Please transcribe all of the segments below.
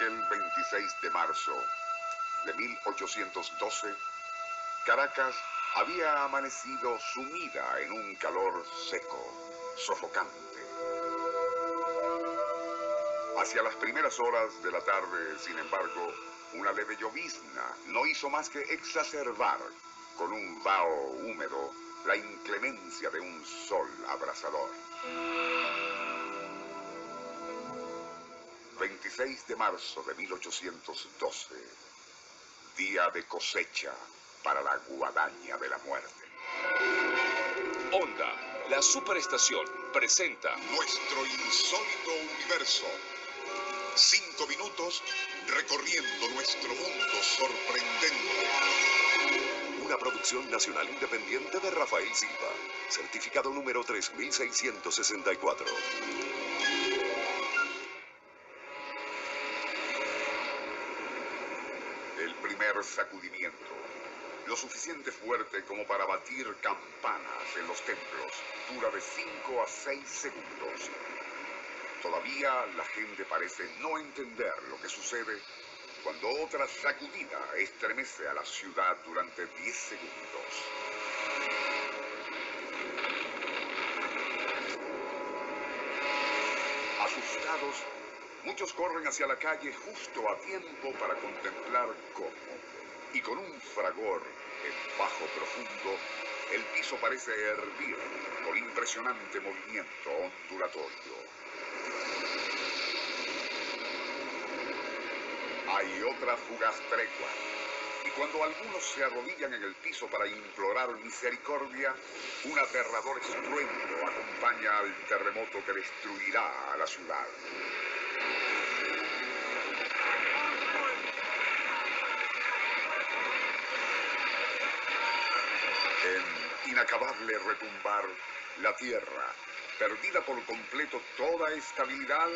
Aquel 26 de marzo de 1812, Caracas había amanecido sumida en un calor seco, sofocante. Hacia las primeras horas de la tarde, sin embargo, una leve llovizna no hizo más que exacerbar con un vaho húmedo la inclemencia de un sol abrasador. 26 de marzo de 1812, día de cosecha para la guadaña de la muerte. Onda, la superestación, presenta Nuestro insólito universo. Cinco minutos recorriendo nuestro mundo sorprendente. Una producción nacional independiente de Rafael Silva. Certificado número 3664. El primer sacudimiento, lo suficiente fuerte como para batir campanas en los templos, dura de 5 a 6 segundos. Todavía la gente parece no entender lo que sucede cuando otra sacudida estremece a la ciudad durante 10 segundos. Asustados, muchos corren hacia la calle justo a tiempo para contemplar cómo, y con un fragor en bajo profundo, el piso parece hervir con impresionante movimiento ondulatorio. Hay otra fugaz tregua. Y cuando algunos se arrodillan en el piso para implorar misericordia, un aterrador estruendo acompaña al terremoto que destruirá a la ciudad. En inacabable retumbar, la tierra, perdida por completo toda estabilidad,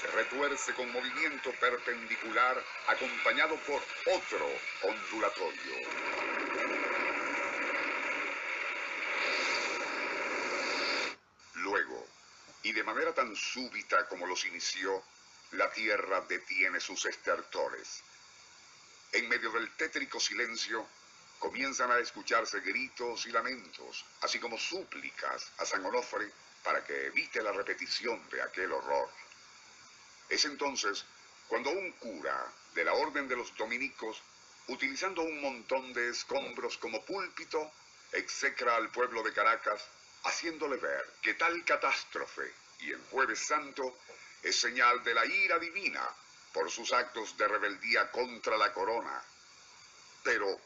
se retuerce con movimiento perpendicular acompañado por otro ondulatorio. Luego, y de manera tan súbita como los inició, la tierra detiene sus estertores. En medio del tétrico silencio, comienzan a escucharse gritos y lamentos, así como súplicas a San Onofre para que evite la repetición de aquel horror. Es entonces cuando un cura de la Orden de los Dominicos, utilizando un montón de escombros como púlpito, execra al pueblo de Caracas, haciéndole ver que tal catástrofe y el jueves santo es señal de la ira divina por sus actos de rebeldía contra la corona. Pero,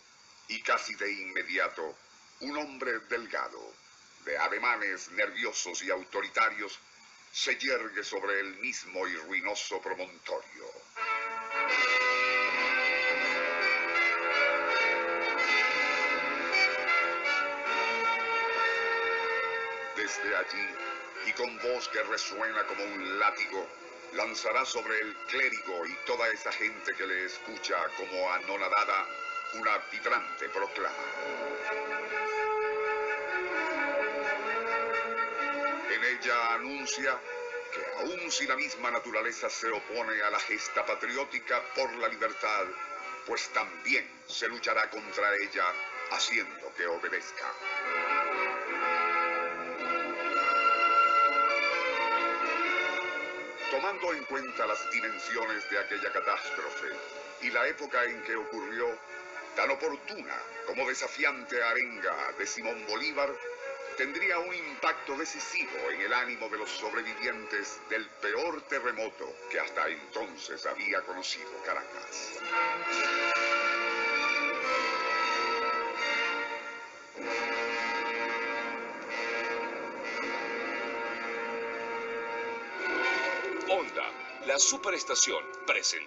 y casi de inmediato, un hombre delgado, de ademanes nerviosos y autoritarios, se yergue sobre el mismo y ruinoso promontorio. Desde allí, y con voz que resuena como un látigo, lanzará sobre el clérigo y toda esa gente que le escucha como anonadada una vibrante proclama. En ella anuncia que aun si la misma naturaleza se opone a la gesta patriótica por la libertad, pues también se luchará contra ella haciendo que obedezca. Tomando en cuenta las dimensiones de aquella catástrofe y la época en que ocurrió, tan oportuna como desafiante arenga de Simón Bolívar, tendría un impacto decisivo en el ánimo de los sobrevivientes del peor terremoto que hasta entonces había conocido Caracas. Onda, la superestación, presenta